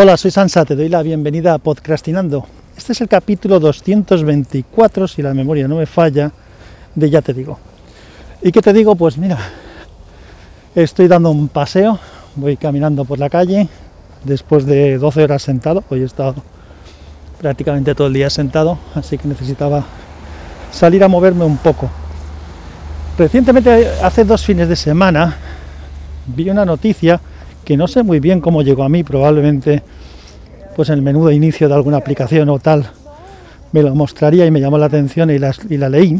Hola, soy Sansa, te doy la bienvenida a Podcastinando. Este es el capítulo 224, si la memoria no me falla, de Ya te digo. ¿Y qué te digo? Pues mira, estoy dando un paseo, voy caminando por la calle, después de 12 horas sentado, hoy he estado prácticamente todo el día sentado, así que necesitaba salir a moverme un poco. Recientemente, hace dos fines de semana, vi una noticia que no sé muy bien cómo llegó a mí, probablemente pues en el menú de inicio de alguna aplicación o tal me lo mostraría y me llamó la atención y la, y leí.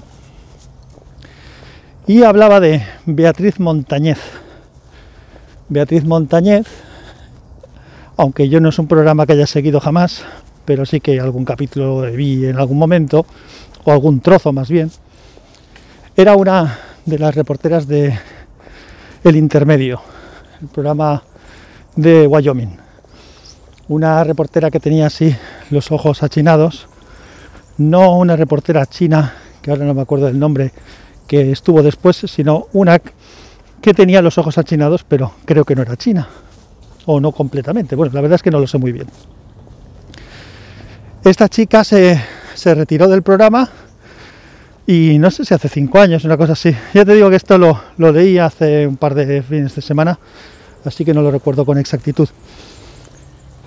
Y hablaba de Beatriz Montañez. Beatriz Montañez, aunque yo no es un programa que haya seguido jamás, pero sí que algún capítulo vi en algún momento, o algún trozo más bien, era una de las reporteras de El Intermedio, el programa de Wyoming. Una reportera que tenía así los ojos achinados, no una reportera china, que ahora no me acuerdo del nombre, que estuvo después, sino una que tenía los ojos achinados, pero creo que no era china, o no completamente. Bueno, la verdad es que no lo sé muy bien. Esta chica se, se retiró del programa y no sé si hace cinco años, una cosa así. Ya te digo que esto lo, lo leí hace un par de fines de semana así que no lo recuerdo con exactitud.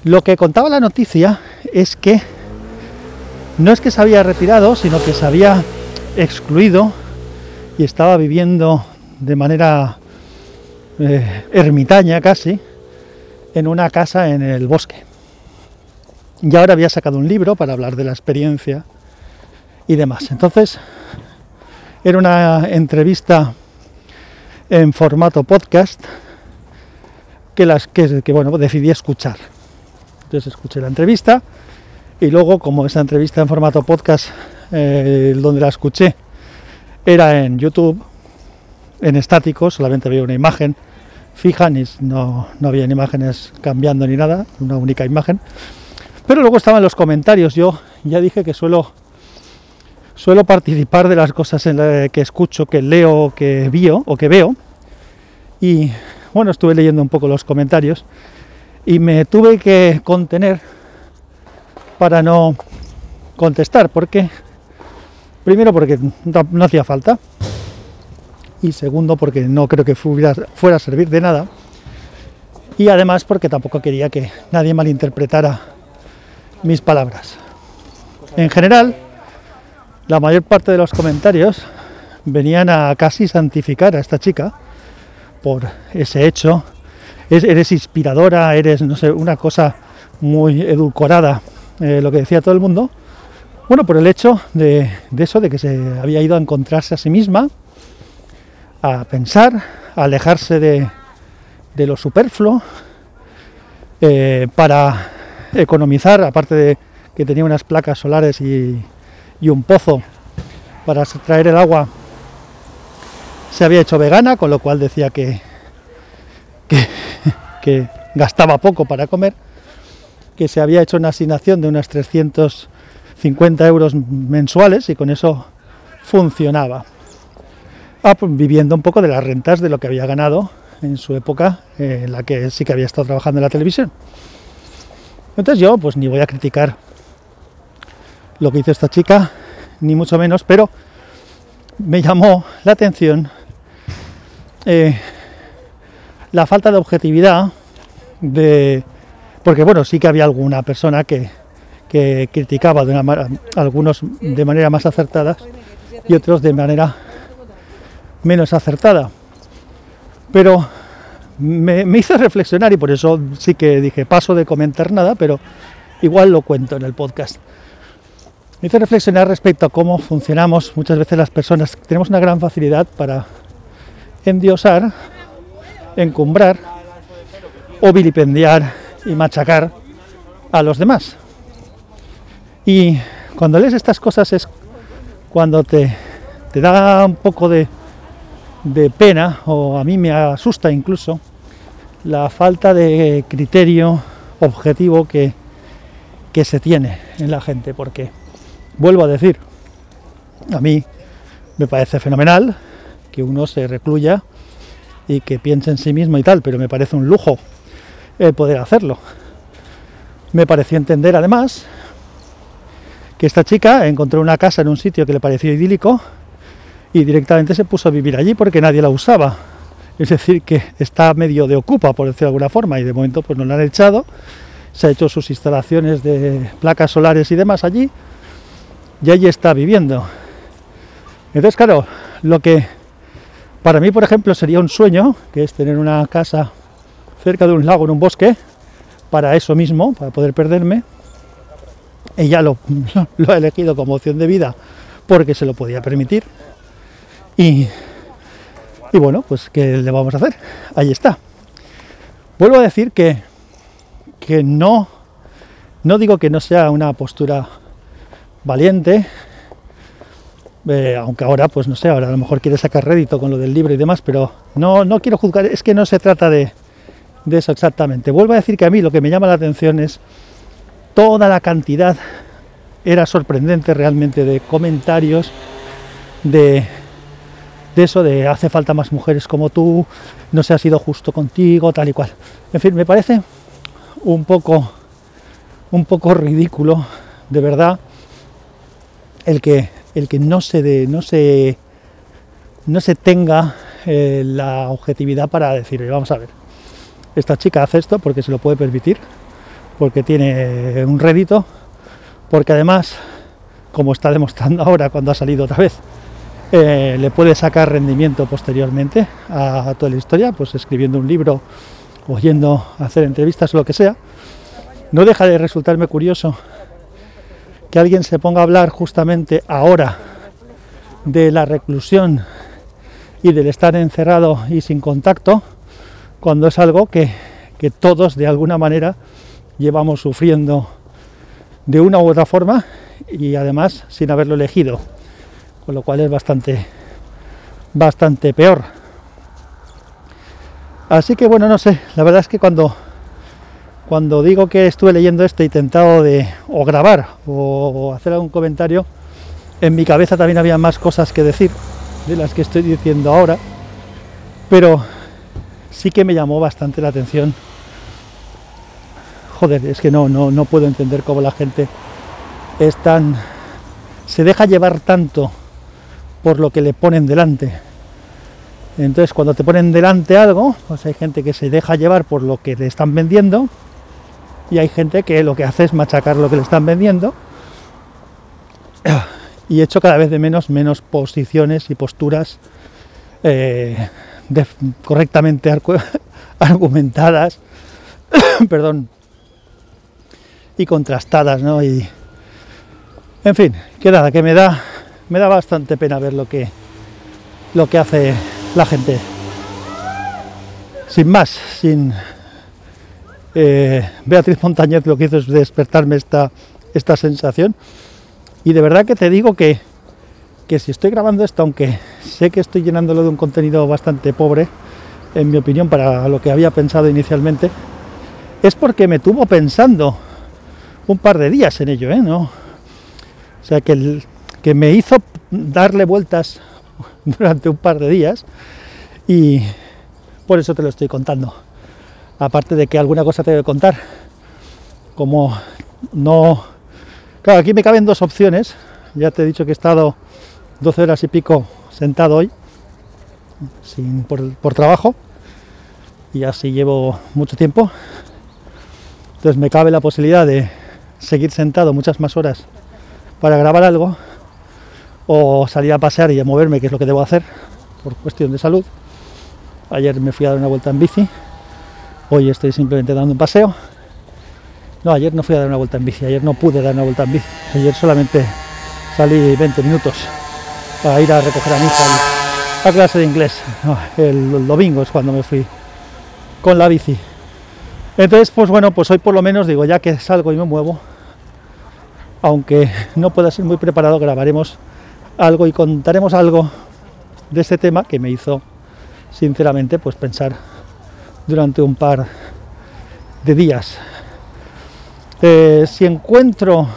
Lo que contaba la noticia es que no es que se había retirado, sino que se había excluido y estaba viviendo de manera eh, ermitaña casi en una casa en el bosque. Y ahora había sacado un libro para hablar de la experiencia y demás. Entonces, era una entrevista en formato podcast que las que, bueno decidí escuchar. Entonces escuché la entrevista y luego como esa entrevista en formato podcast eh, donde la escuché era en YouTube en estático, solamente había una imagen fija, ni, no, no había imágenes cambiando ni nada, una única imagen. Pero luego estaban los comentarios. Yo ya dije que suelo suelo participar de las cosas en que escucho, que leo, que veo o que veo. Y bueno, estuve leyendo un poco los comentarios y me tuve que contener para no contestar, porque primero porque no, hacía falta y segundo porque no creo que fuera, fuera a servir de nada y además porque tampoco quería que nadie malinterpretara mis palabras. En general, la mayor parte de los comentarios venían a casi santificar a esta chica por ese hecho. eres inspiradora, eres, no sé, una cosa muy edulcorada, eh, lo que decía todo el mundo. Bueno, por el hecho de, eso, de que se había ido a encontrarse a sí misma, a pensar, a alejarse de, lo superfluo, eh, para economizar, aparte de que tenía unas placas solares y, y un pozo para traer el agua se había hecho vegana, con lo cual decía que, que, gastaba poco para comer, que se había hecho una asignación de unas 350 euros mensuales y con eso funcionaba. Ah, pues viviendo un poco de las rentas de lo que había ganado en su época eh, en la que sí que había estado trabajando en la televisión. Entonces yo pues ni voy a criticar lo que hizo esta chica, ni mucho menos, pero me llamó la atención eh, la falta de objetividad de porque bueno sí que había alguna persona que, criticaba de una, algunos de manera más acertada y otros de manera menos acertada. Pero me, me hizo reflexionar y por eso sí que dije paso de comentar nada pero igual lo cuento en el podcast me hizo reflexionar respecto a cómo funcionamos muchas veces las personas. Tenemos una gran facilidad para endiosar, encumbrar o vilipendiar y machacar a los demás. Y cuando lees estas cosas es cuando te, te da un poco de, de pena, o a mí me asusta incluso, la falta de criterio objetivo que, que se tiene en la gente, porque vuelvo a decir, a mí me parece fenomenal que uno se recluya y que piense en sí mismo y tal, pero me parece un lujo poder hacerlo. Me pareció entender además que esta chica encontró una casa en un sitio que le pareció idílico y directamente se puso a vivir allí porque nadie la usaba. Es decir, que está medio de ocupa, por decirlo de alguna forma, y de momento pues no la han echado. Se ha hecho sus instalaciones de placas solares y demás allí, y allí está viviendo. Entonces, claro, lo que para mí, por ejemplo, sería un sueño, que es tener una casa cerca de un lago, en un bosque, para eso mismo, para poder perderme. Ella lo, lo ha elegido como opción de vida porque se lo podía permitir. Y, y bueno, pues ¿qué le vamos a hacer? Ahí está. Vuelvo a decir que, que no, no digo que no sea una postura valiente, eh, aunque ahora, pues no sé, ahora a lo mejor quiere sacar rédito con lo del libro y demás, pero no, no quiero juzgar, es que no se trata de, de eso exactamente. Vuelvo a decir que a mí lo que me llama la atención es toda la cantidad, era sorprendente realmente, de comentarios de, de eso de hace falta más mujeres como tú, no se ha sido justo contigo, tal y cual. En fin, me parece un poco un poco ridículo, de verdad, el que el que no se de, no se no se tenga eh, la objetividad para decir, vamos a ver, esta chica hace esto porque se lo puede permitir, porque tiene un rédito, porque además, como está demostrando ahora cuando ha salido otra vez, eh, le puede sacar rendimiento posteriormente a, toda la historia, pues escribiendo un libro, o yendo a hacer entrevistas lo que sea, no deja de resultarme curioso que alguien se ponga a hablar justamente ahora de la reclusión y del estar encerrado y sin contacto, cuando es algo que, que todos de alguna manera llevamos sufriendo de una u otra forma y además sin haberlo elegido con lo cual es bastante, bastante peor. Así que bueno, no sé, la verdad es que cuando, cuando digo que estuve leyendo esto, he intentado de o grabar o hacer algún comentario, en mi cabeza también había más cosas que decir de las que estoy diciendo ahora, pero sí que me llamó bastante la atención. Joder, es que no, no, no puedo entender cómo la gente es se deja llevar tanto por lo que le ponen delante. Entonces cuando te ponen delante algo, pues hay gente que se deja llevar por lo que le están vendiendo y hay gente que lo que hace es machacar lo que le están vendiendo y hecho cada vez de menos menos posiciones y posturas eh, correctamente argumentadas perdón y contrastadas no y en fin que nada que me da me da bastante pena ver lo que, lo que hace la gente. Sin más, sin eh, Beatriz Montañez lo que hizo es despertarme esta, esta sensación. Y de verdad que te digo que, que si estoy grabando esto, aunque sé que estoy llenándolo de un contenido bastante pobre, en mi opinión, para lo que había pensado inicialmente, es porque me tuvo pensando un par de días en ello, ¿eh? ¿No? O sea que que me hizo darle vueltas durante un par de días y por eso te lo estoy contando. Aparte de que alguna cosa te debe contar, como no... Claro, aquí me caben dos opciones. Ya te he dicho que he estado 12 horas y pico sentado hoy, sin, por, por trabajo, y así llevo mucho tiempo. Entonces me cabe la posibilidad de seguir sentado muchas más horas para grabar algo o salir a pasear y a moverme, que es lo que debo hacer por cuestión de salud. Ayer me fui a dar una vuelta en bici, hoy estoy simplemente dando un paseo. No, ayer no fui a dar una vuelta en bici, ayer no pude dar una vuelta en bici, ayer solamente salí 20 minutos para ir a recoger a mi hija a clase de inglés. el, domingo es cuando me fui con la bici. Entonces, pues bueno, pues hoy por lo menos digo, ya que salgo y me muevo, aunque no pueda ser muy preparado, grabaremos algo y contaremos algo de este tema que me hizo sinceramente pues pensar durante un par de días. Eh, si encuentro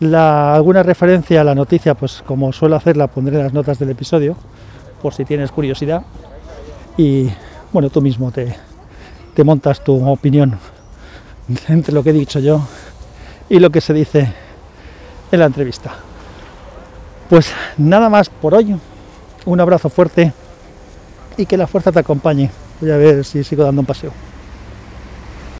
alguna referencia a la noticia, pues como suelo hacer, la pondré las notas del episodio, por si tienes curiosidad. Y bueno, tú mismo te montas tu opinión entre lo que he dicho yo y lo que se dice en la entrevista. Pues nada más por hoy. Un abrazo fuerte y que la fuerza te acompañe. Voy a ver si sigo dando un paseo.